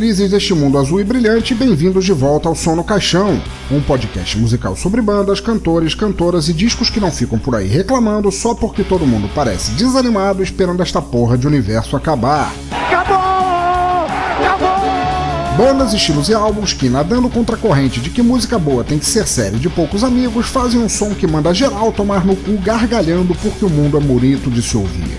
Felizes deste mundo azul e brilhante, bem-vindos de volta ao Som no Caixão, um podcast musical sobre bandas, cantores, cantoras e discos que não ficam por aí reclamando só porque todo mundo parece desanimado esperando esta porra de universo acabar. Acabou! Acabou! Bandas, estilos e álbuns que, nadando contra a corrente de que música boa tem que ser série de poucos amigos, fazem um som que manda geral tomar no cu gargalhando porque o mundo é bonito de se ouvir.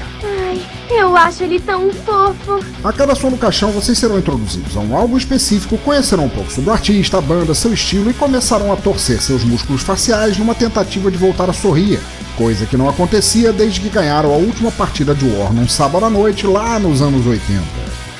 Eu acho ele tão fofo. A cada som do caixão, vocês serão introduzidos a um álbum específico, conhecerão um pouco sobre o artista, a banda, seu estilo e começarão a torcer seus músculos faciais numa tentativa de voltar a sorrir, coisa que não acontecia desde que ganharam a última partida de War num sábado à noite lá nos anos 80.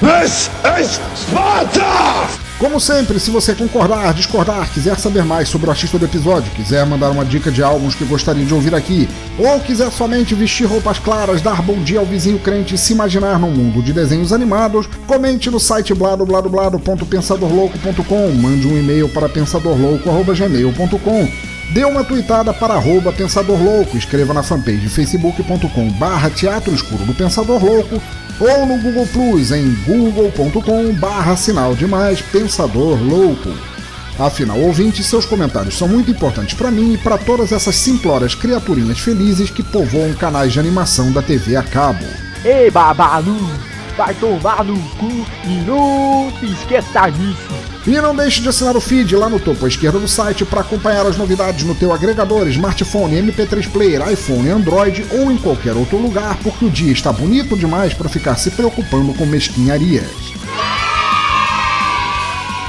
This is Sparta! Como sempre, se você concordar, discordar, quiser saber mais sobre o artista do episódio, quiser mandar uma dica de álbuns que gostaria de ouvir aqui, ou quiser somente vestir roupas claras, dar bom dia ao vizinho crente e se imaginar num mundo de desenhos animados, comente no site bladobladoblado.pensadorlouco.com, mande um e-mail para pensadorlouco.gmail.com Dê uma tweetada para arroba escreva na fanpage facebook.com barra Teatro Escuro do Pensador Louco ou no Google Plus em google.com barra sinal de mais Pensador Louco. Afinal, ouvinte, seus comentários são muito importantes para mim e para todas essas simplórias criaturinhas felizes que povoam canais de animação da TV a cabo. Ei, Babalu, vai tomar no cu e não se esqueça disso. E não deixe de assinar o feed lá no topo à esquerda do site para acompanhar as novidades no teu agregador, smartphone, MP3 player, iPhone, Android ou em qualquer outro lugar, porque o dia está bonito demais para ficar se preocupando com mesquinharias.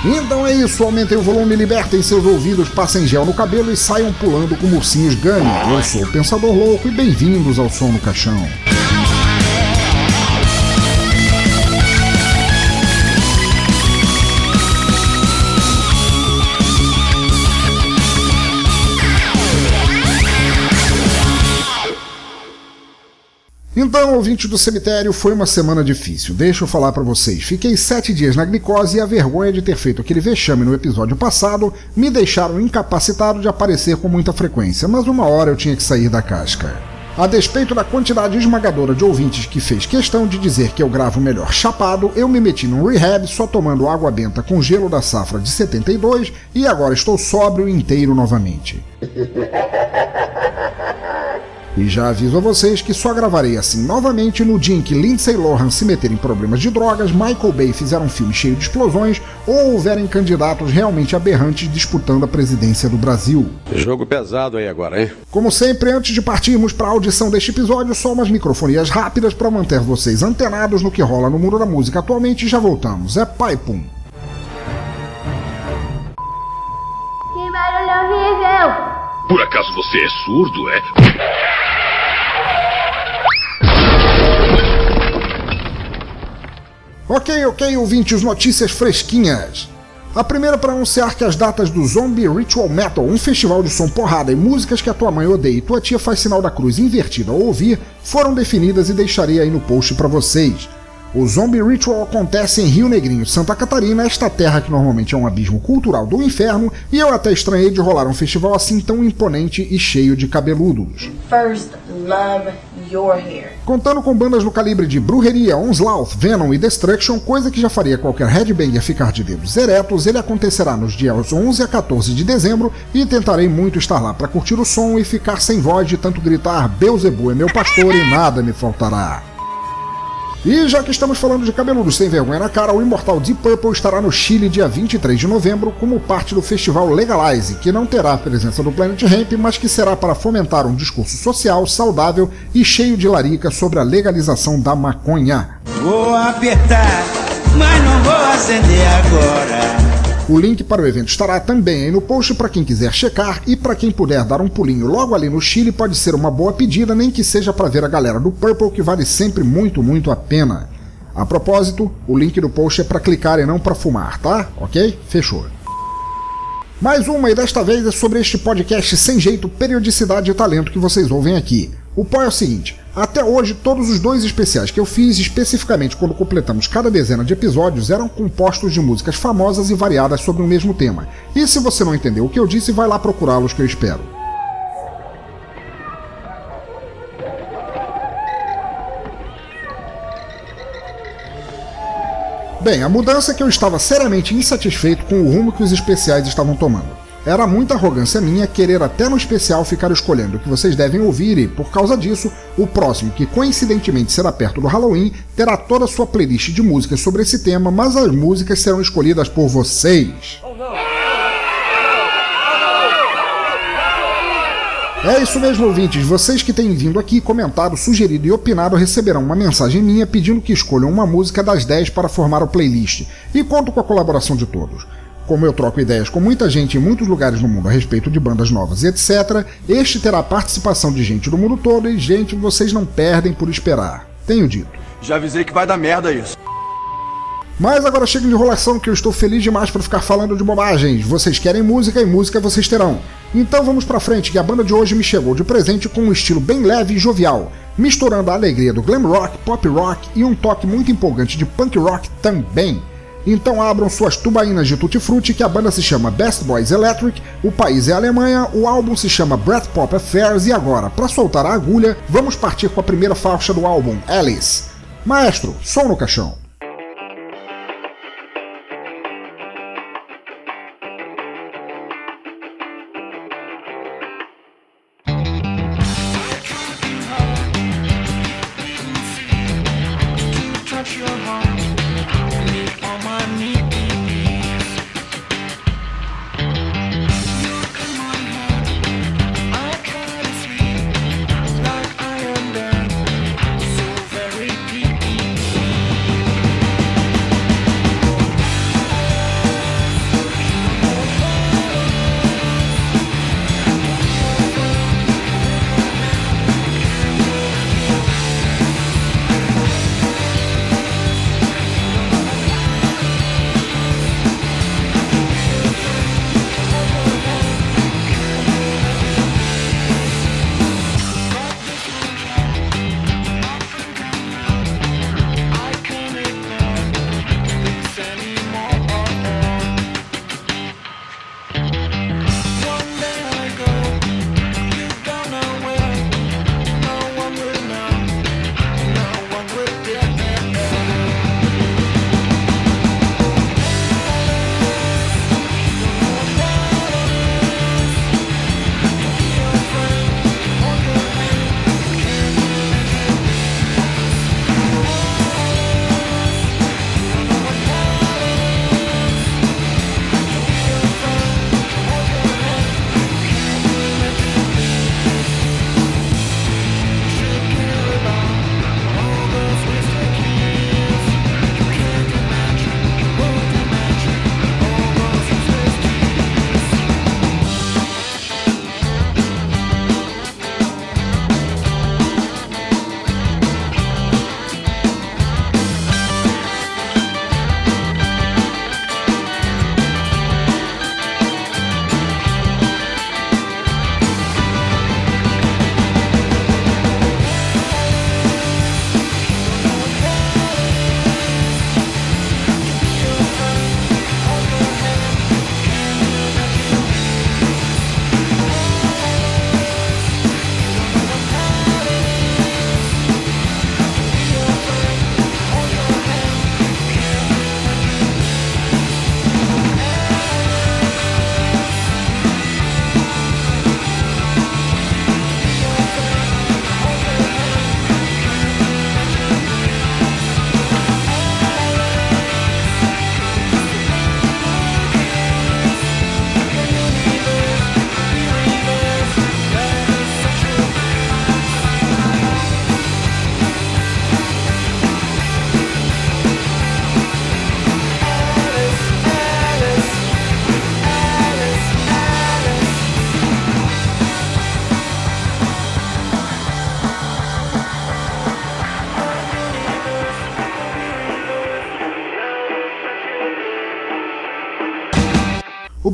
Então é isso, aumentem o volume, libertem seus ouvidos, passem gel no cabelo e saiam pulando com ursinhos Gani. Eu sou o Pensador Louco e bem-vindos ao Som no Caixão. Então, ouvinte do cemitério, foi uma semana difícil. Deixa eu falar para vocês. Fiquei sete dias na glicose e a vergonha de ter feito aquele vexame no episódio passado me deixaram incapacitado de aparecer com muita frequência, mas uma hora eu tinha que sair da casca. A despeito da quantidade esmagadora de ouvintes que fez questão de dizer que eu gravo melhor chapado, eu me meti num rehab só tomando água benta com gelo da safra de 72 e agora estou sóbrio inteiro novamente. E já aviso a vocês que só gravarei assim novamente no dia em que Lindsay Lohan se meter em problemas de drogas, Michael Bay fizer um filme cheio de explosões ou houverem candidatos realmente aberrantes disputando a presidência do Brasil. Jogo pesado aí agora, hein? Como sempre, antes de partirmos para a audição deste episódio, só umas microfonias rápidas para manter vocês antenados no que rola no mundo da música atualmente e já voltamos. É pai pum. Que barulho horrível! Por acaso você é surdo, é? Ok, ok, ouvintes, notícias fresquinhas. A primeira para anunciar que as datas do Zombie Ritual Metal, um festival de som porrada e músicas que a tua mãe odeia e tua tia faz sinal da cruz invertida ao ouvir, foram definidas e deixarei aí no post para vocês. O Zombie Ritual acontece em Rio Negrinho, Santa Catarina, esta terra que normalmente é um abismo cultural do inferno, e eu até estranhei de rolar um festival assim tão imponente e cheio de cabeludos. First, love your hair. Contando com bandas no calibre de Brujeria, Onslaught, Venom e Destruction, coisa que já faria qualquer headbanger ficar de dedos eretos, ele acontecerá nos dias 11 a 14 de dezembro e tentarei muito estar lá para curtir o som e ficar sem voz de tanto gritar Beuzebu é meu pastor e nada me faltará. E já que estamos falando de cabeludos sem vergonha na cara, o imortal Deep Purple estará no Chile dia 23 de novembro como parte do festival Legalize, que não terá a presença do Planet Hemp, mas que será para fomentar um discurso social, saudável e cheio de larica sobre a legalização da maconha. Vou apertar, mas não vou acender agora. O link para o evento estará também aí no post para quem quiser checar e para quem puder dar um pulinho logo ali no Chile pode ser uma boa pedida, nem que seja para ver a galera do Purple que vale sempre muito, muito a pena. A propósito, o link do post é para clicar e não para fumar, tá? Ok? Fechou. Mais uma, e desta vez é sobre este podcast sem jeito, periodicidade e talento que vocês ouvem aqui. O pó é o seguinte: até hoje, todos os dois especiais que eu fiz, especificamente quando completamos cada dezena de episódios, eram compostos de músicas famosas e variadas sobre o mesmo tema. E se você não entendeu o que eu disse, vai lá procurá-los que eu espero. Bem, a mudança é que eu estava seriamente insatisfeito com o rumo que os especiais estavam tomando. Era muita arrogância minha querer até no especial ficar escolhendo o que vocês devem ouvir e, por causa disso, o próximo, que coincidentemente será perto do Halloween, terá toda a sua playlist de músicas sobre esse tema, mas as músicas serão escolhidas por vocês. É isso mesmo, ouvintes. Vocês que têm vindo aqui, comentado, sugerido e opinado receberão uma mensagem minha pedindo que escolham uma música das 10 para formar a playlist. E conto com a colaboração de todos. Como eu troco ideias com muita gente em muitos lugares no mundo a respeito de bandas novas e etc., este terá participação de gente do mundo todo e, gente, vocês não perdem por esperar. Tenho dito. Já avisei que vai dar merda isso. Mas agora chega de enrolação que eu estou feliz demais para ficar falando de bobagens. Vocês querem música e música vocês terão. Então vamos pra frente que a banda de hoje me chegou de presente com um estilo bem leve e jovial, misturando a alegria do glam rock, pop rock e um toque muito empolgante de punk rock também. Então abram suas tubaínas de tutti frutti que a banda se chama Best Boys Electric, o país é Alemanha, o álbum se chama Pop Affairs e agora, para soltar a agulha, vamos partir com a primeira faixa do álbum, Alice. Maestro, som no caixão.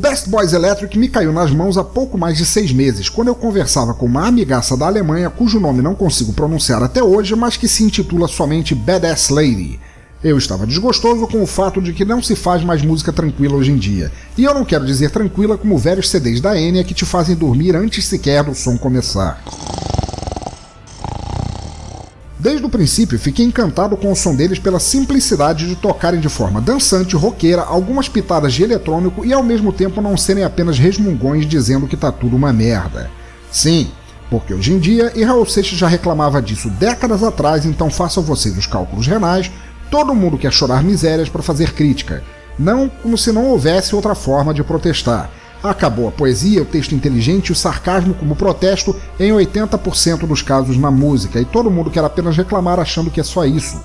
Best Boys Electric me caiu nas mãos há pouco mais de seis meses, quando eu conversava com uma amigaça da Alemanha cujo nome não consigo pronunciar até hoje, mas que se intitula somente Badass Lady. Eu estava desgostoso com o fato de que não se faz mais música tranquila hoje em dia. E eu não quero dizer tranquila como velhos CDs da Enya que te fazem dormir antes sequer do som começar. Desde o princípio, fiquei encantado com o som deles pela simplicidade de tocarem de forma dançante, roqueira, algumas pitadas de eletrônico e ao mesmo tempo não serem apenas resmungões dizendo que tá tudo uma merda. Sim, porque hoje em dia, e Raul Seixas já reclamava disso décadas atrás, então façam vocês os cálculos renais, todo mundo quer chorar misérias para fazer crítica. Não como se não houvesse outra forma de protestar. Acabou a poesia, o texto inteligente e o sarcasmo como protesto em 80% dos casos na música, e todo mundo quer apenas reclamar achando que é só isso.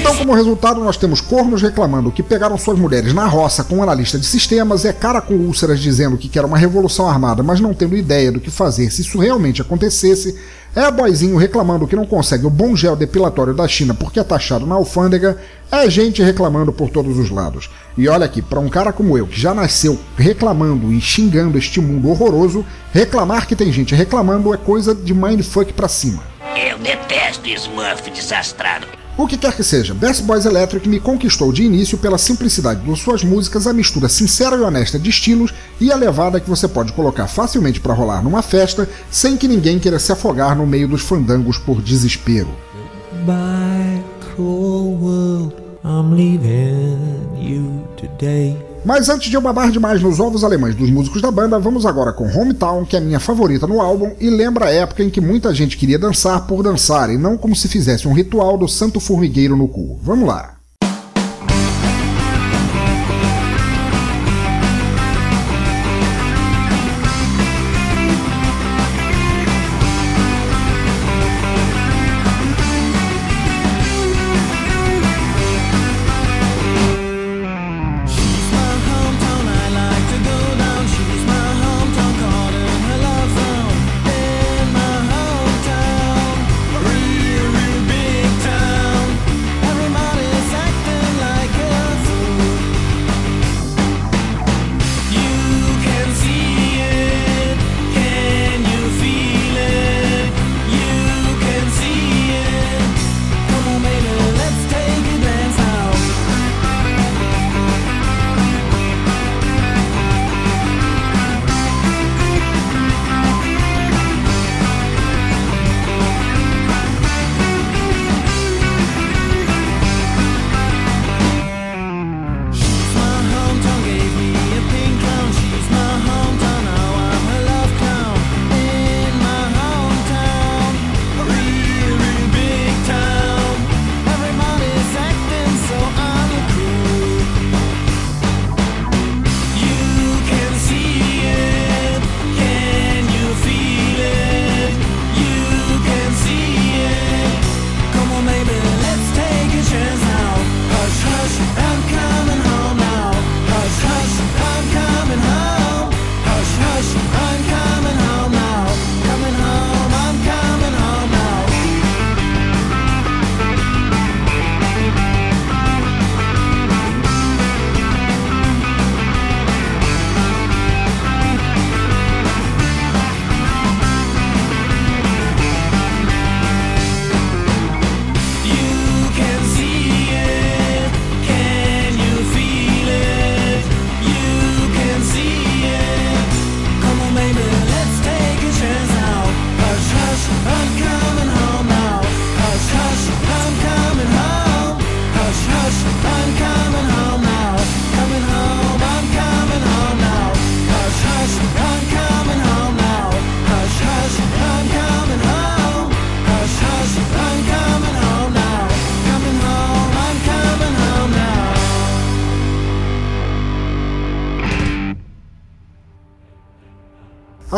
Então, como resultado, nós temos cornos reclamando que pegaram suas mulheres na roça com analista de sistemas, é cara com úlceras dizendo que quer uma revolução armada, mas não tendo ideia do que fazer se isso realmente acontecesse, é boizinho reclamando que não consegue o bom gel depilatório da China porque é taxado na alfândega, é gente reclamando por todos os lados. E olha aqui, para um cara como eu, que já nasceu reclamando e xingando este mundo horroroso, reclamar que tem gente reclamando é coisa de mindfuck pra cima. Eu detesto Smurf desastrado. O que quer que seja, Best Boys Electric me conquistou de início pela simplicidade de suas músicas, a mistura sincera e honesta de estilos e a levada que você pode colocar facilmente para rolar numa festa sem que ninguém queira se afogar no meio dos fandangos por desespero. Bye, Mas antes de eu babar demais nos ovos alemães dos músicos da banda, vamos agora com Hometown, que é minha favorita no álbum e lembra a época em que muita gente queria dançar por dançar e não como se fizesse um ritual do santo formigueiro no cu. Vamos lá!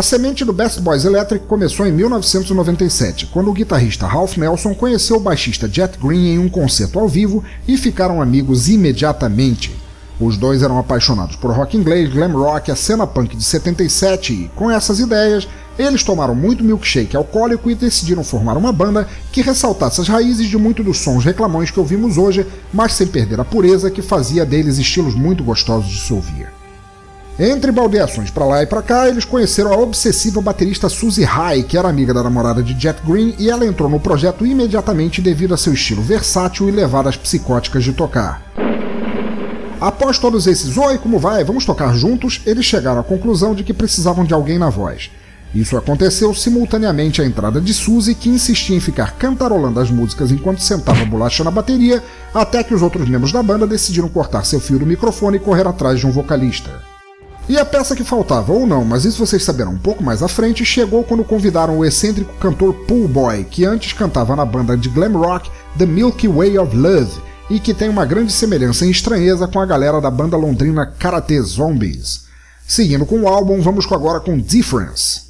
A semente do Best Boys Electric começou em 1997, quando o guitarrista Ralph Nelson conheceu o baixista Jet Green em um concerto ao vivo e ficaram amigos imediatamente. Os dois eram apaixonados por rock inglês, glam rock, a cena punk de 77 e, com essas ideias, Eles tomaram muito milkshake alcoólico e decidiram formar uma banda que ressaltasse as raízes de muitos dos sons reclamões que ouvimos hoje, mas sem perder a pureza que fazia deles estilos muito gostosos de se ouvir. Entre baldeações para lá e para cá, eles conheceram a obsessiva baterista Suzy High, que era amiga da namorada de Jet Green, e ela entrou no projeto imediatamente devido a seu estilo versátil e levadas psicóticas de tocar. Após todos esses oi, como vai, vamos tocar juntos, eles chegaram à conclusão de que precisavam de alguém na voz. Isso aconteceu simultaneamente à entrada de Suzy, que insistia em ficar cantarolando as músicas enquanto sentava bolacha na bateria, até que os outros membros da banda decidiram cortar seu fio do microfone e correr atrás de um vocalista. E a peça que faltava, ou não, mas isso vocês saberão um pouco mais à frente, chegou quando convidaram o excêntrico cantor Pool Boy, que antes cantava na banda de glam rock The Milky Way of Love, e que tem uma grande semelhança em estranheza com a galera da banda londrina Karate Zombies. Seguindo com o álbum, vamos agora com Difference.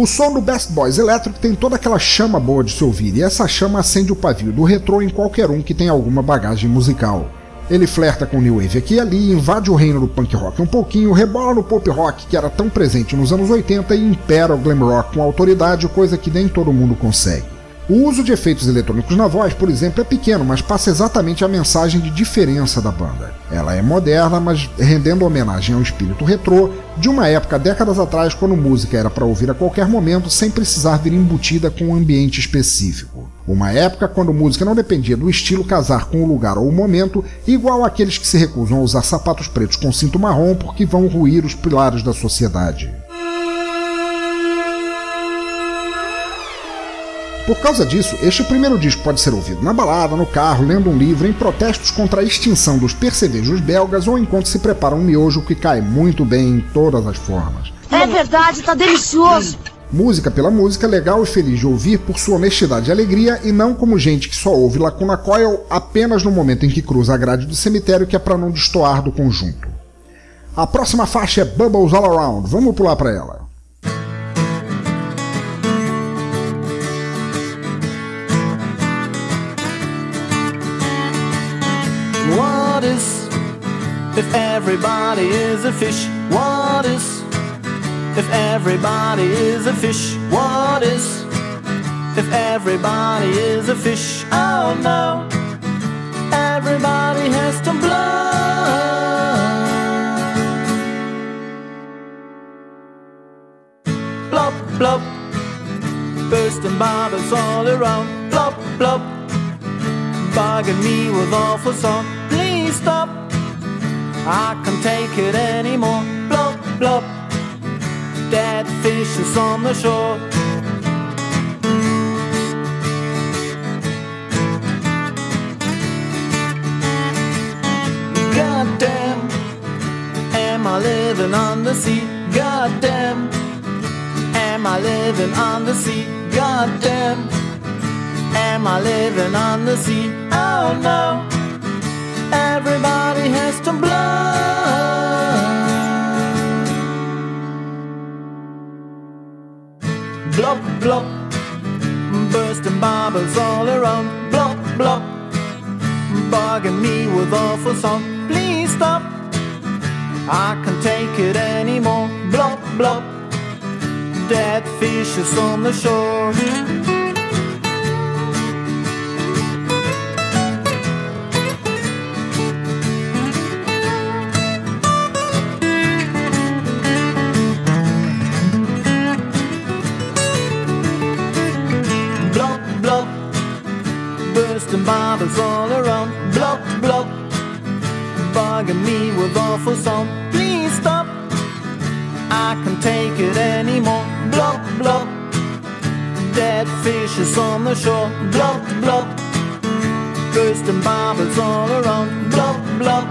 O som do Best Boys Electric tem toda aquela chama boa de se ouvir, e essa chama acende o pavio do retrô em qualquer um que tenha alguma bagagem musical. Ele flerta com o New Wave aqui e ali, invade o reino do punk rock um pouquinho, rebola no pop rock que era tão presente nos anos 80 e impera o glam rock com autoridade, coisa que nem todo mundo consegue. O uso de efeitos eletrônicos na voz, por exemplo, é pequeno, mas passa exatamente a mensagem de diferença da banda. Ela é moderna, mas rendendo homenagem ao espírito retrô de uma época décadas atrás, quando música era para ouvir a qualquer momento sem precisar vir embutida com um ambiente específico. Uma época quando música não dependia do estilo casar com o lugar ou o momento, igual aqueles que se recusam a usar sapatos pretos com cinto marrom porque vão ruir os pilares da sociedade. Por causa disso, este primeiro disco pode ser ouvido na balada, no carro, lendo um livro, em protestos contra a extinção dos percevejos belgas ou enquanto se prepara um miojo que cai muito bem em todas as formas. É verdade, tá delicioso! Música pela música, legal e feliz de ouvir por sua honestidade e alegria e não como gente que só ouve Lacuna Coil apenas no momento em que cruza a grade do cemitério que é para não destoar do conjunto. A próxima faixa é Bubbles All Around, vamos pular para ela. If everybody is a fish? What is if everybody is a fish? What is if everybody is a fish? Oh no, everybody has to blow. Blop, blop, bursting bubbles all around. Blop, blop, bugging me with awful song. Please stop, I can't take it anymore. Blop, blop, dead fishes on the shore. Goddamn, am I living on the sea? Goddamn, am I living on the sea? Goddamn, am I living on the sea? Oh no, everybody has to blow. Blop, blop, bursting bubbles all around. Blop, blop, bugging me with awful song. Please stop, I can't take it anymore. Blop, blop, dead fishes on the shore. Bursting bubbles all around. Blop, blop, bugging me with awful song. Please stop, I can't take it anymore. Blop, blop, dead fishes on the shore. Blop, blop, bursting bubbles all around. Blop, blop,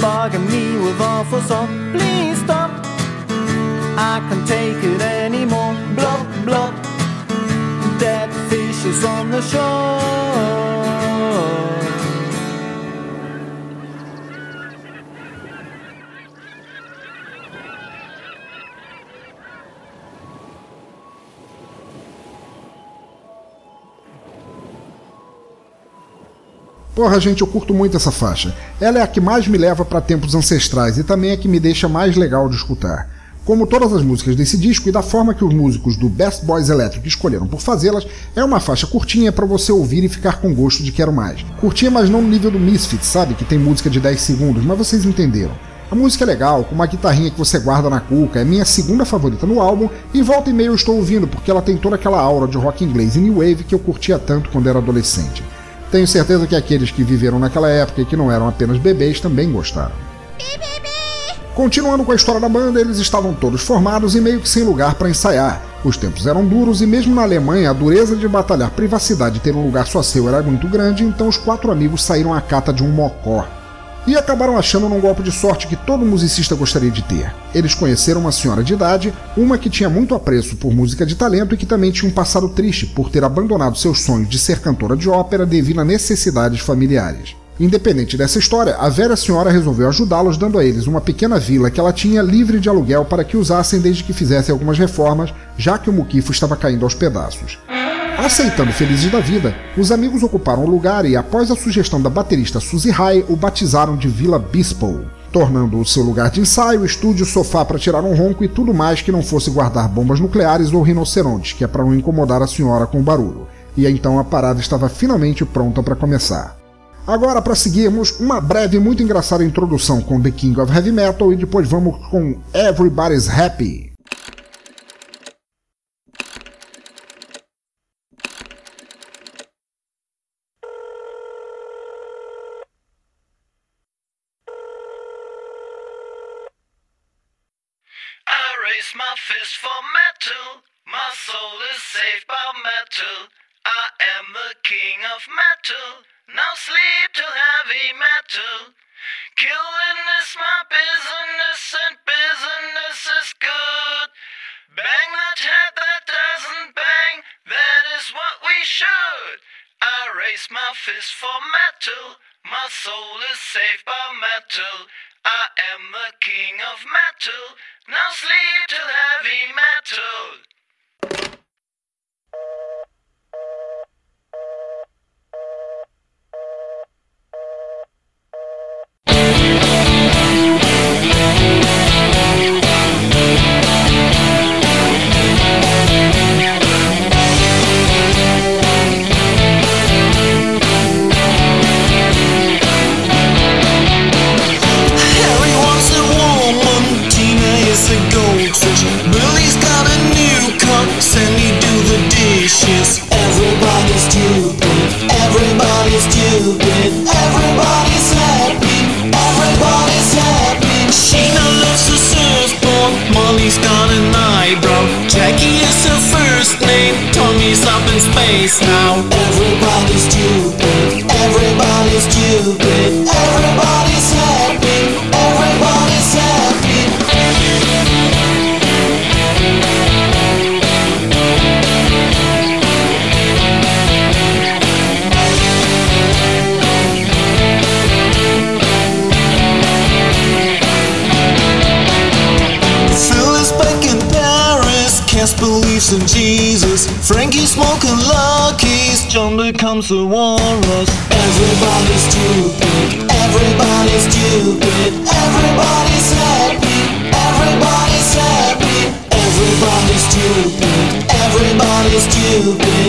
bugging me with awful song. Please stop, I can't take it anymore. Blop, dead fishes on the shore. Porra, gente, eu curto muito essa faixa. Ela é a que mais me leva para tempos ancestrais e também é a que me deixa mais legal de escutar. Como todas as músicas desse disco e da forma que os músicos do Best Boys Electric escolheram por fazê-las, é uma faixa curtinha para você ouvir e ficar com gosto de quero mais. Curtinha, mas não no nível do Misfits, sabe? Que tem música de 10 segundos, mas vocês entenderam. A música é legal, com uma guitarrinha que você guarda na cuca, é minha segunda favorita no álbum, e volta e meia eu estou ouvindo porque ela tem toda aquela aura de rock inglês e new wave que eu curtia tanto quando era adolescente. Tenho certeza que aqueles que viveram naquela época e que não eram apenas bebês também gostaram. Continuando com a história da banda, eles estavam todos formados e meio que sem lugar para ensaiar. Os tempos eram duros e mesmo na Alemanha a dureza de batalhar privacidade e ter um lugar só seu era muito grande, então os quatro amigos saíram à cata de um mocó. E acabaram achando num golpe de sorte que todo musicista gostaria de ter. Eles conheceram uma senhora de idade, uma que tinha muito apreço por música de talento e que também tinha um passado triste por ter abandonado seus sonhos de ser cantora de ópera devido a necessidades familiares. Independente dessa história, a velha senhora resolveu ajudá-los dando a eles uma pequena vila que ela tinha livre de aluguel para que usassem desde que fizessem algumas reformas, já que o muquifo estava caindo aos pedaços. Aceitando felizes da vida, os amigos ocuparam o lugar e, após a sugestão da baterista Suzy High, o batizaram de Vila Bispo. tornando o seu lugar de ensaio, estúdio, sofá para tirar um ronco e tudo mais que não fosse guardar bombas nucleares ou rinocerontes, que é para não incomodar a senhora com o barulho. E então a parada estava finalmente pronta para começar. Agora, para seguirmos, uma breve e muito engraçada introdução com The King of Heavy Metal e depois vamos com Everybody's Happy. my fist for metal. My soul is saved by metal. I am the king of metal. Now sleep till heavy metal. Killing is my business and business is good. Bang that head that doesn't bang, that is what we should. I raise my fist for metal. My soul is saved by metal. I am the king of metal. Now sleep till heavy metal. Space now. Becomes a walrus. Everybody's stupid, everybody's stupid, everybody's happy, everybody's happy, everybody's stupid, everybody's stupid,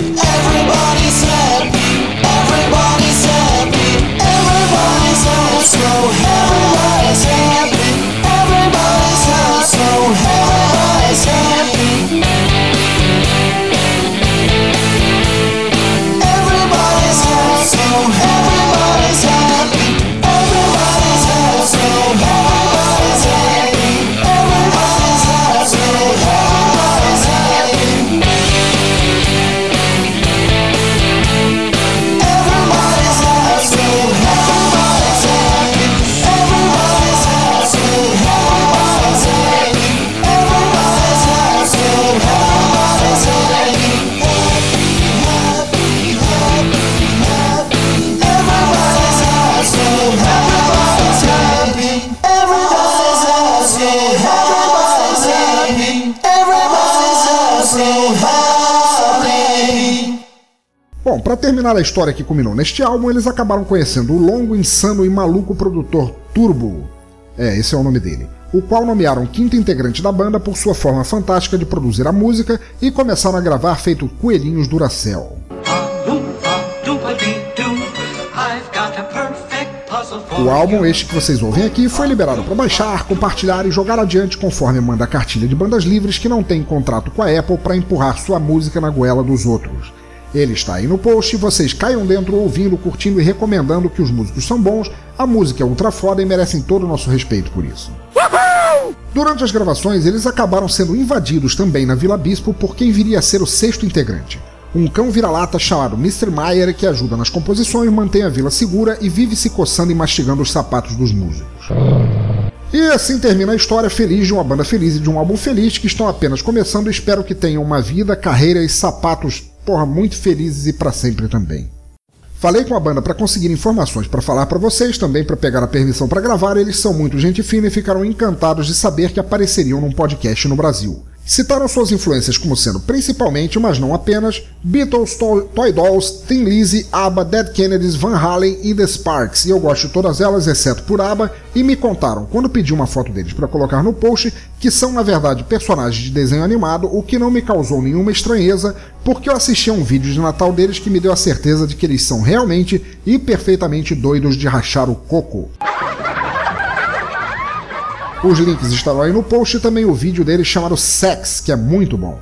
para terminar a história que culminou neste álbum, eles acabaram conhecendo o longo, insano e maluco produtor Turbo. É, esse é o nome dele. O qual nomearam quinto integrante da banda por sua forma fantástica de produzir a música e começaram a gravar feito coelhinhos Duracell. O álbum, este que vocês ouvem aqui, foi liberado para baixar, compartilhar e jogar adiante conforme manda a cartilha de bandas livres que não tem contrato com a Apple para empurrar sua música na goela dos outros. Ele está aí no post e vocês caiam dentro ouvindo, curtindo e recomendando que os músicos são bons, a música é ultra foda e merecem todo o nosso respeito por isso. Durante as gravações, eles acabaram sendo invadidos também na Vila Bispo por quem viria a ser o sexto integrante. Um cão vira-lata chamado Mr. Meyer que ajuda nas composições, mantém a vila segura e vive se coçando e mastigando os sapatos dos músicos. E assim termina a história feliz de uma banda feliz e de um álbum feliz que estão apenas começando e espero que tenham uma vida, carreira e sapatos, porra, muito felizes e para sempre também. Falei com a banda para conseguir informações para falar para vocês, também para pegar a permissão para gravar, eles são muito gente fina e ficaram encantados de saber que apareceriam num podcast no Brasil. Citaram suas influências como sendo principalmente, mas não apenas, Beatles, to Toy Dolls, Thin Lizzy, ABBA, Dead Kennedys, Van Halen e The Sparks, e eu gosto de todas elas exceto por ABBA, e me contaram, quando pedi uma foto deles para colocar no post, que são na verdade personagens de desenho animado, o que não me causou nenhuma estranheza, porque eu assisti a um vídeo de Natal deles que me deu a certeza de que eles são realmente e perfeitamente doidos de rachar o coco. Os links estarão aí no post e também o vídeo dele chamado Sex, que é muito bom.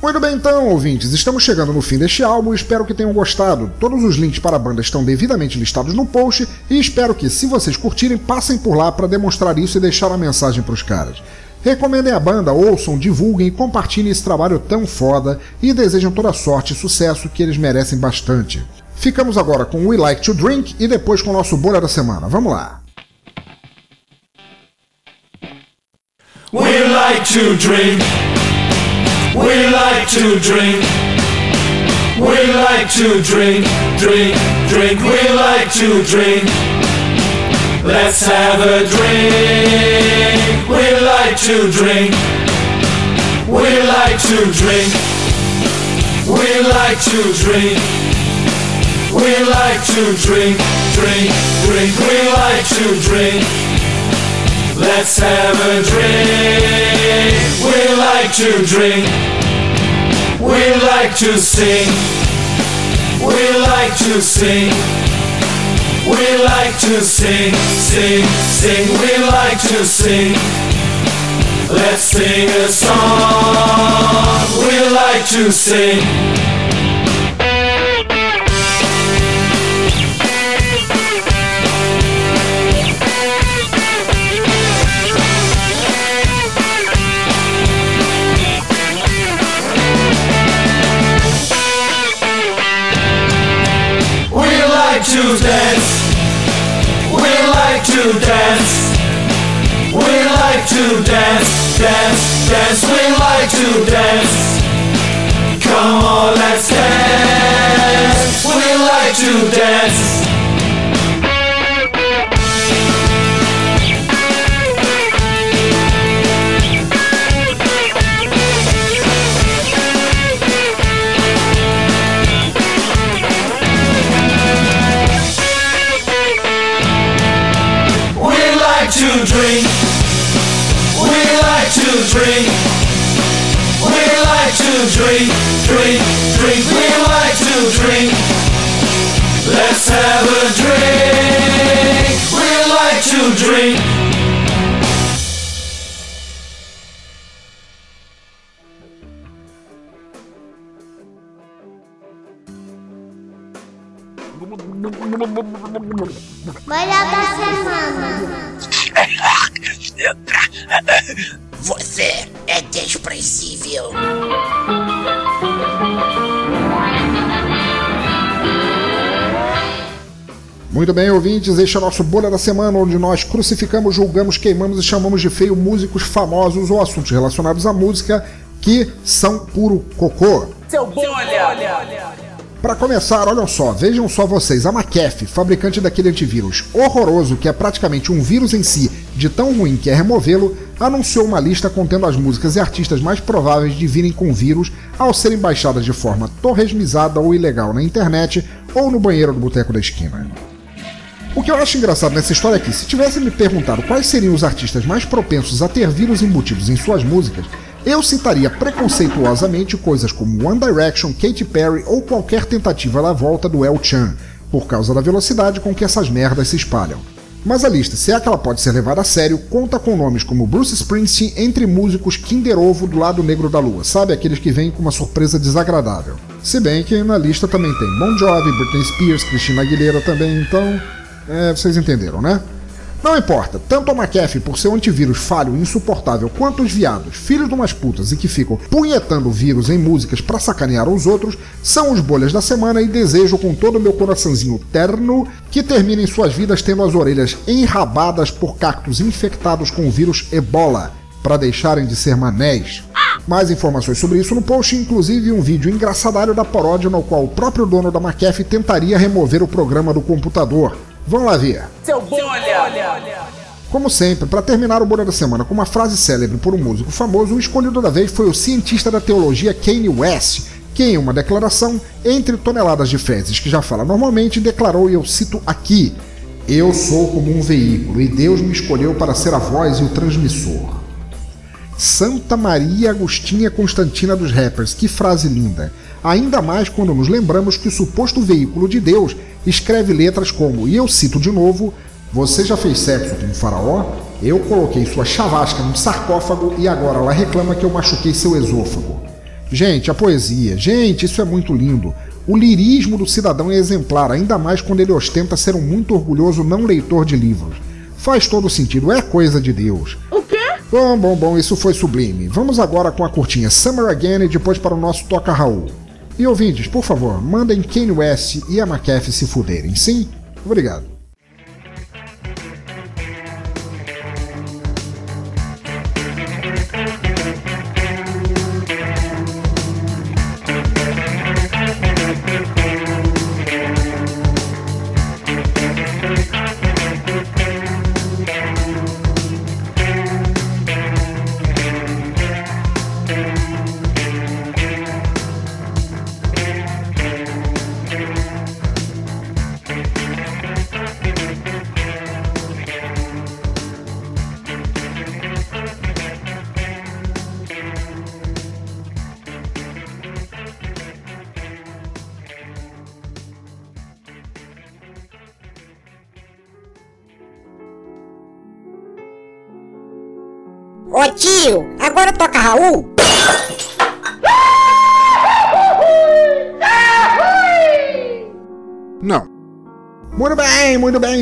Muito bem então, ouvintes, estamos chegando no fim deste álbum e espero que tenham gostado. Todos os links para a banda estão devidamente listados no post e espero que, se vocês curtirem, passem por lá para demonstrar isso e deixar a mensagem para os caras. Recomendem a banda, ouçam, divulguem e compartilhem esse trabalho tão foda e desejam toda sorte e sucesso que eles merecem bastante. Ficamos agora com We Like to Drink e depois com o nosso Bolha da Semana. Vamos lá! We like to drink. We like to drink. We like to drink, drink, drink. We like to drink. Let's have a drink. We like to drink. We like to drink. We like to drink. We like to drink, drink, drink. We like to drink. Let's have a drink. We like to drink. We like to sing. We like to sing. We like to sing, sing, sing. We like to sing. Let's sing a song. We like to sing. Dance. We like to dance. We like to dance, dance, dance. We like to dance. Come on, let's dance. We like to dance. Drink. We like to drink. We like to drink, drink, drink. We like to drink. Let's have a drink. We like to drink. Melhor da semana. Você é desprezível. Muito bem, ouvintes, este é o nosso Bolha da Semana, onde nós crucificamos, julgamos, queimamos e chamamos de feio músicos famosos ou assuntos relacionados à música que são puro cocô. Seu bolha! Para começar, olha só, vejam só vocês, a McAfee, fabricante daquele antivírus horroroso que é praticamente um vírus em si, de tão ruim que é removê-lo, anunciou uma lista contendo as músicas e artistas mais prováveis de virem com vírus ao serem baixadas de forma torresmizada ou ilegal na internet ou no banheiro do boteco da esquina. O que eu acho engraçado nessa história é que, se tivesse me perguntado quais seriam os artistas mais propensos a ter vírus embutidos em suas músicas, eu citaria preconceituosamente coisas como One Direction, Katy Perry ou qualquer tentativa da volta do El Chan, por causa da velocidade com que essas merdas se espalham. Mas a lista, se é que ela pode ser levada a sério, conta com nomes como Bruce Springsteen entre músicos Kinder Ovo do lado negro da lua, sabe? Aqueles que vêm com uma surpresa desagradável. Se bem que na lista também tem Bon Jovi, Britney Spears, Christina Aguilera também, então... É, vocês entenderam, né? Não importa, tanto a McAfee por ser um antivírus falho e insuportável, quanto os viados, filhos de umas putas e que ficam punhetando vírus em músicas para sacanear os outros, são os bolhas da semana e desejo com todo o meu coraçãozinho terno que terminem suas vidas tendo as orelhas enrabadas por cactos infectados com o vírus Ebola, para deixarem de ser manés. Mais informações sobre isso no post, inclusive um vídeo engraçadário da paródia no qual o próprio dono da McAfee tentaria remover o programa do computador. Vamos lá ver. Seu bolha! Como sempre, para terminar o Bolha da Semana com uma frase célebre por um músico famoso, o escolhido da vez foi o cientista da teologia Kanye West, que em uma declaração, entre toneladas de fezes que já fala normalmente, declarou, e eu cito aqui, Eu sou como um veículo, e Deus me escolheu para ser a voz e o transmissor. Santa Maria Agostinha Constantina dos rappers, que frase linda! Ainda mais quando nos lembramos que o suposto veículo de Deus escreve letras como, e eu cito de novo, você já fez sexo com um faraó? Eu coloquei sua chavasca num sarcófago e agora ela reclama que eu machuquei seu esôfago. Gente, a poesia, gente, isso é muito lindo. O lirismo do cidadão é exemplar, ainda mais quando ele ostenta ser um muito orgulhoso não leitor de livros. Faz todo sentido, é coisa de Deus. O quê? Bom, bom, bom, isso foi sublime. Vamos agora com a curtinha Summer Again e depois para o nosso Toca Raul. E ouvintes, por favor, mandem Kanye West e a McAfee se fuderem, sim? Obrigado.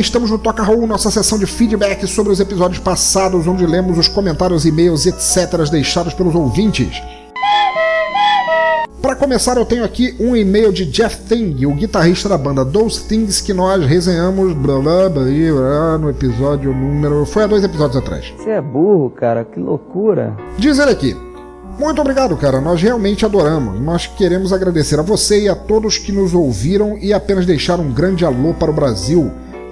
Estamos no Toca Raul, nossa sessão de feedback sobre os episódios passados, onde lemos os comentários, e-mails, etc. deixados pelos ouvintes. Para começar, eu tenho aqui um e-mail de Jeff Thing, o guitarrista da banda Those Things que nós resenhamos blá, blá, blá, blá, no episódio número. Foi há dois episódios atrás. Você é burro, cara, que loucura. Diz ele aqui. Muito obrigado, cara. Nós realmente adoramos. Nós queremos agradecer a você e a todos que nos ouviram e apenas deixar um grande alô para o Brasil.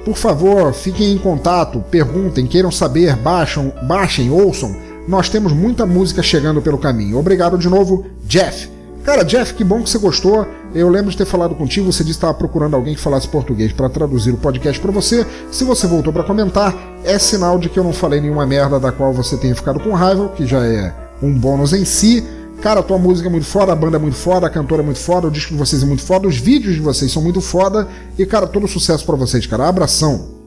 Por favor, fiquem em contato, perguntem, queiram saber, baixam, baixem, ouçam. Nós temos muita música chegando pelo caminho. Obrigado de novo, Jeff. Cara, Jeff, que bom que você gostou. Eu lembro de ter falado contigo, você disse que estava procurando alguém que falasse português para traduzir o podcast para você. Se você voltou para comentar, é sinal de que eu não falei nenhuma merda da qual você tenha ficado com raiva, que já é um bônus em si. Cara, a tua música é muito foda, a banda é muito foda, a cantora é muito foda, o disco de vocês é muito foda, os vídeos de vocês são muito foda. E, cara, todo sucesso para vocês, cara. Abração.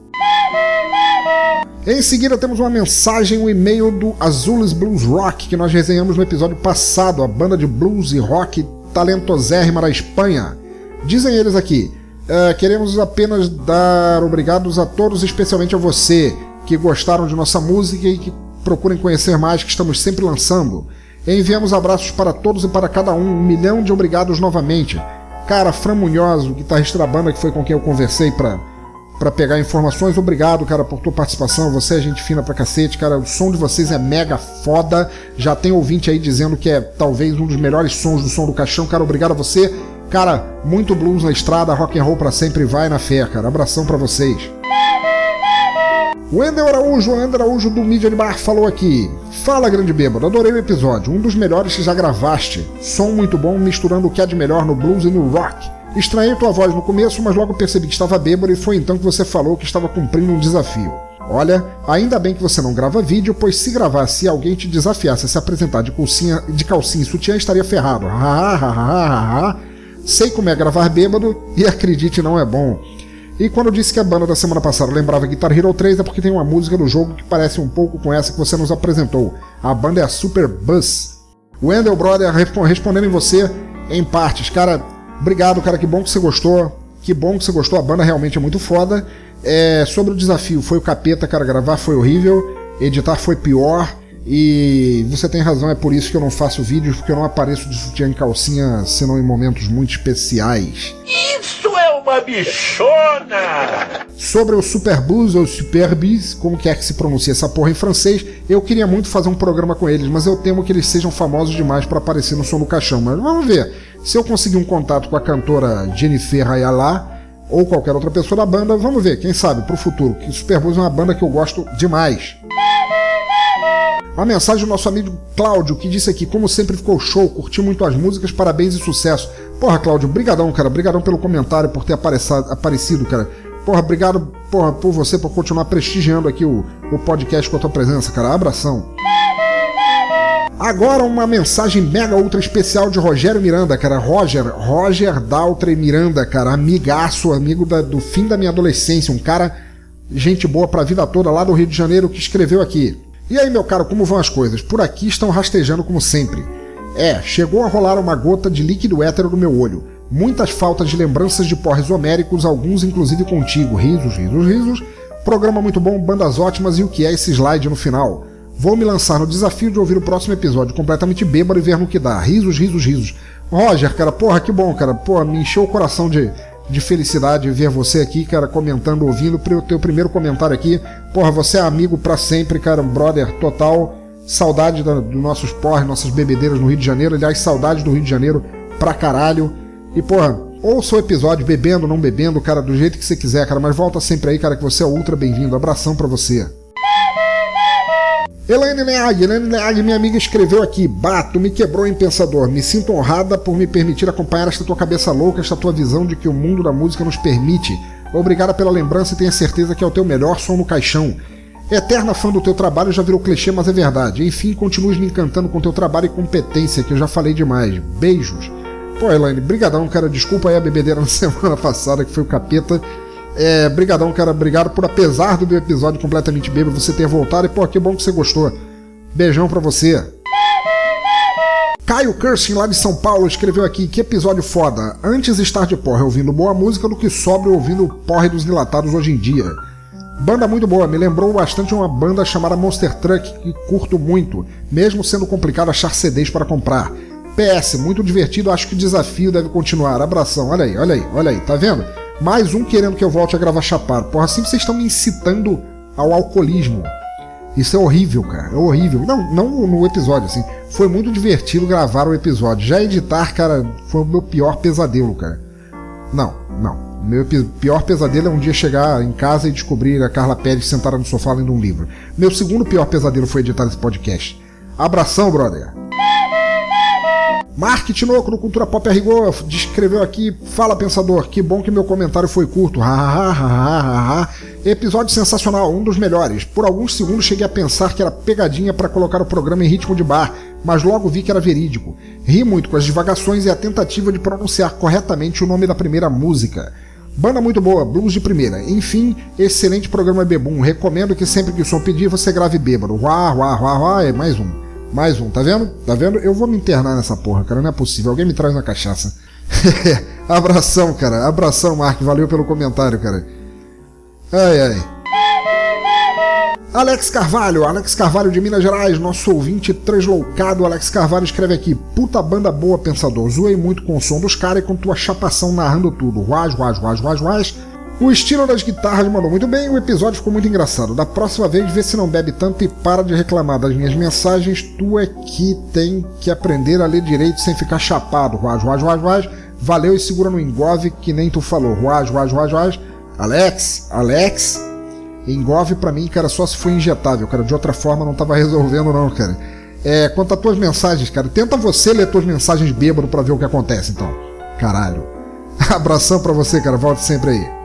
Em seguida temos uma mensagem, um e-mail do Azules Blues Rock, que nós resenhamos no episódio passado, a banda de blues e rock talentosérrima da Espanha. Dizem eles aqui, uh, queremos apenas dar obrigados a todos, especialmente a você, que gostaram de nossa música e que procurem conhecer mais, que estamos sempre lançando. Enviamos abraços para todos e para cada um, um milhão de obrigados novamente. Cara, Fran Munhoz, o guitarrista da banda que foi com quem eu conversei para pegar informações. Obrigado, cara, por tua participação. Você é gente fina pra cacete, cara. O som de vocês é mega foda. Já tem ouvinte aí dizendo que é talvez um dos melhores sons do som do caixão. Cara, obrigado a você. Cara, muito blues na estrada, rock and roll para sempre vai na fé, cara. Abração para vocês. Wendel Araújo, André Araújo do Mídia de Bar falou aqui. Fala, grande bêbado, adorei o episódio, um dos melhores que já gravaste. Som muito bom, misturando o que há de melhor no blues e no rock. Estranhei tua voz no começo, mas logo percebi que estava bêbado e foi então que você falou que estava cumprindo um desafio. Olha, ainda bem que você não grava vídeo, pois se gravasse e alguém te desafiasse a se apresentar de calcinha, de calcinha e sutiã, estaria ferrado. Sei como é gravar bêbado e acredite, não é bom. E quando eu disse que a banda da semana passada lembrava Guitar Hero 3 é porque tem uma música do jogo que parece um pouco com essa que você nos apresentou. A banda é a Super Buzz. Wendell Brother respondendo em você em partes. Cara, obrigado, cara, que bom que você gostou. Que bom que você gostou, a banda realmente é muito foda. É, sobre o desafio, foi o capeta, cara, gravar foi horrível, editar foi pior. E você tem razão, é por isso que eu não faço vídeos, porque eu não apareço de sutiã em calcinha, senão em momentos muito especiais. Isso uma bichona! Sobre o Super Blues ou Super Bis, como que é que se pronuncia essa porra em francês, eu queria muito fazer um programa com eles, mas eu temo que eles sejam famosos demais para aparecer no som do caixão. Mas vamos ver. Se eu conseguir um contato com a cantora Jennifer Ayala, ou qualquer outra pessoa da banda, vamos ver, quem sabe, pro futuro, que Superblues é uma banda que eu gosto demais. Uma mensagem do nosso amigo Cláudio, que disse aqui, como sempre ficou show, curti muito as músicas, parabéns e sucesso. Porra, Cláudio, brigadão, cara, brigadão pelo comentário, por ter aparecido, cara. Porra, obrigado porra, por você, por continuar prestigiando aqui o, o podcast com a tua presença, cara. Abração. Agora uma mensagem mega ultra especial de Rogério Miranda, cara. Roger, Roger Daltre Miranda, cara. Amigaço, amigo da, do fim da minha adolescência. Um cara, gente boa pra vida toda lá do Rio de Janeiro, que escreveu aqui. E aí, meu caro, como vão as coisas? Por aqui estão rastejando como sempre. É, chegou a rolar uma gota de líquido hétero no meu olho. Muitas faltas de lembranças de porres homéricos, alguns inclusive contigo. Risos, risos, risos. Programa muito bom, bandas ótimas e o que é esse slide no final. Vou me lançar no desafio de ouvir o próximo episódio completamente bêbado e ver no que dá. Risos, risos, risos. Roger, cara, porra, que bom, cara. Porra, me encheu o coração de, de felicidade ver você aqui, cara, comentando, ouvindo. O teu primeiro comentário aqui. Porra, você é amigo para sempre, cara, brother total. Saudade dos nossos porres, nossas bebedeiras no Rio de Janeiro. Aliás, saudade do Rio de Janeiro pra caralho. E, porra, ouça o episódio bebendo, não bebendo, cara, do jeito que você quiser, cara. Mas volta sempre aí, cara, que você é ultra bem-vindo. Abração para você. Elaine Leag, Elaine Leag, minha amiga, escreveu aqui: Bato, me quebrou em pensador. Me sinto honrada por me permitir acompanhar esta tua cabeça louca, esta tua visão de que o mundo da música nos permite. Obrigada pela lembrança e tenha certeza que é o teu melhor som no caixão. Eterna fã do teu trabalho já virou clichê, mas é verdade. Enfim, continues me encantando com teu trabalho e competência, que eu já falei demais. Beijos. Pô, Elaine, brigadão, cara. Desculpa aí a bebedeira na semana passada, que foi o capeta. É, brigadão, cara. Obrigado por, apesar do episódio completamente bêbado, você ter voltado. E, pô, que bom que você gostou. Beijão pra você. Caio Cursing, lá de São Paulo, escreveu aqui: Que episódio foda. Antes estar de porre ouvindo boa música do que sobre ouvindo porre dos dilatados hoje em dia. Banda muito boa, me lembrou bastante uma banda chamada Monster Truck que curto muito, mesmo sendo complicado achar CDs para comprar. PS, muito divertido, acho que o desafio deve continuar. Abração, olha aí, olha aí, olha aí, tá vendo? Mais um querendo que eu volte a gravar chapado. Porra, assim vocês estão me incitando ao alcoolismo. Isso é horrível, cara. É horrível. Não, não no episódio, assim. Foi muito divertido gravar o episódio. Já editar, cara, foi o meu pior pesadelo, cara. Não, não. Meu pior pesadelo é um dia chegar em casa e descobrir a Carla Pérez sentada no sofá lendo um livro. Meu segundo pior pesadelo foi editar esse podcast. Abração, brother. Mark Tinoco no Cultura Pop a Rigor descreveu aqui: Fala pensador, que bom que meu comentário foi curto. Episódio sensacional, um dos melhores. Por alguns segundos cheguei a pensar que era pegadinha para colocar o programa em ritmo de bar, mas logo vi que era verídico. Ri muito com as divagações e a tentativa de pronunciar corretamente o nome da primeira música. Banda muito boa, blues de primeira. Enfim, excelente programa Bebum. Recomendo que sempre que o som pedir você grave bêbado. Uá, uá, uá, uá, é mais um. Mais um, tá vendo? Tá vendo? Eu vou me internar nessa porra, cara. Não é possível. Alguém me traz uma cachaça. Abração, cara. Abração, Mark. Valeu pelo comentário, cara. Ai, ai. Alex Carvalho, Alex Carvalho de Minas Gerais, nosso ouvinte transloucado. Alex Carvalho escreve aqui: Puta banda boa, pensador. Zoei muito com o som dos caras e com tua chapação narrando tudo. Ruaz, ruaz, ruaz, ruaz, ruaz. O estilo das guitarras mandou muito bem, o episódio ficou muito engraçado. Da próxima vez, vê se não bebe tanto e para de reclamar das minhas mensagens. Tu é que tem que aprender a ler direito sem ficar chapado. Ruaz, ruaz, ruaz, ruaz. Valeu e segura no engove que nem tu falou. Ruaz, ruaz, ruaz, ruaz. Alex, Alex. Engove pra mim, cara, só se for injetável, cara. De outra forma não tava resolvendo, não, cara. É, quanto a tuas mensagens, cara, tenta você ler tuas mensagens bêbado para ver o que acontece, então. Caralho. Abração pra você, cara. Volte sempre aí.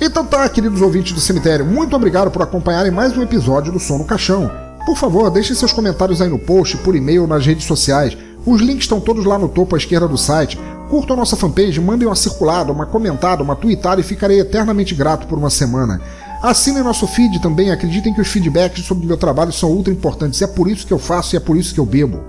Então tá, queridos ouvintes do cemitério, muito obrigado por acompanharem mais um episódio do Som no Caixão. Por favor, deixem seus comentários aí no post, por e-mail, nas redes sociais. Os links estão todos lá no topo à esquerda do site. Curtam a nossa fanpage, mandem uma circulada, uma comentada, uma tweetada e ficarei eternamente grato por uma semana. Assinem nosso feed também, acreditem que os feedbacks sobre o meu trabalho são ultra importantes, é por isso que eu faço e é por isso que eu bebo.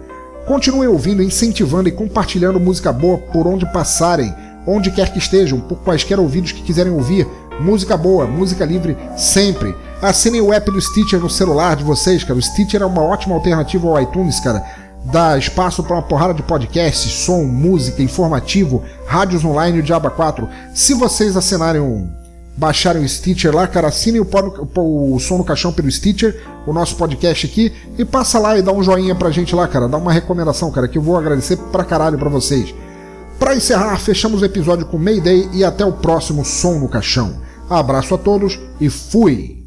Continuem ouvindo, incentivando e compartilhando música boa por onde passarem, onde quer que estejam, por quaisquer ouvidos que quiserem ouvir. Música boa, música livre sempre. Assinem o app do Stitcher no celular de vocês, cara. O Stitcher é uma ótima alternativa ao iTunes, cara. Dá espaço para uma porrada de podcasts, som, música, informativo, rádios online e o Diaba 4. Se vocês assinarem um, baixarem o Stitcher lá, cara, assinem o, o, o, som no caixão pelo Stitcher, o nosso podcast aqui, e passa lá e dá um joinha pra gente lá, cara. Dá uma recomendação, cara, que eu vou agradecer pra caralho pra vocês. Para encerrar, fechamos o episódio com Mayday e até o próximo Som no Caixão. Abraço a todos e fui!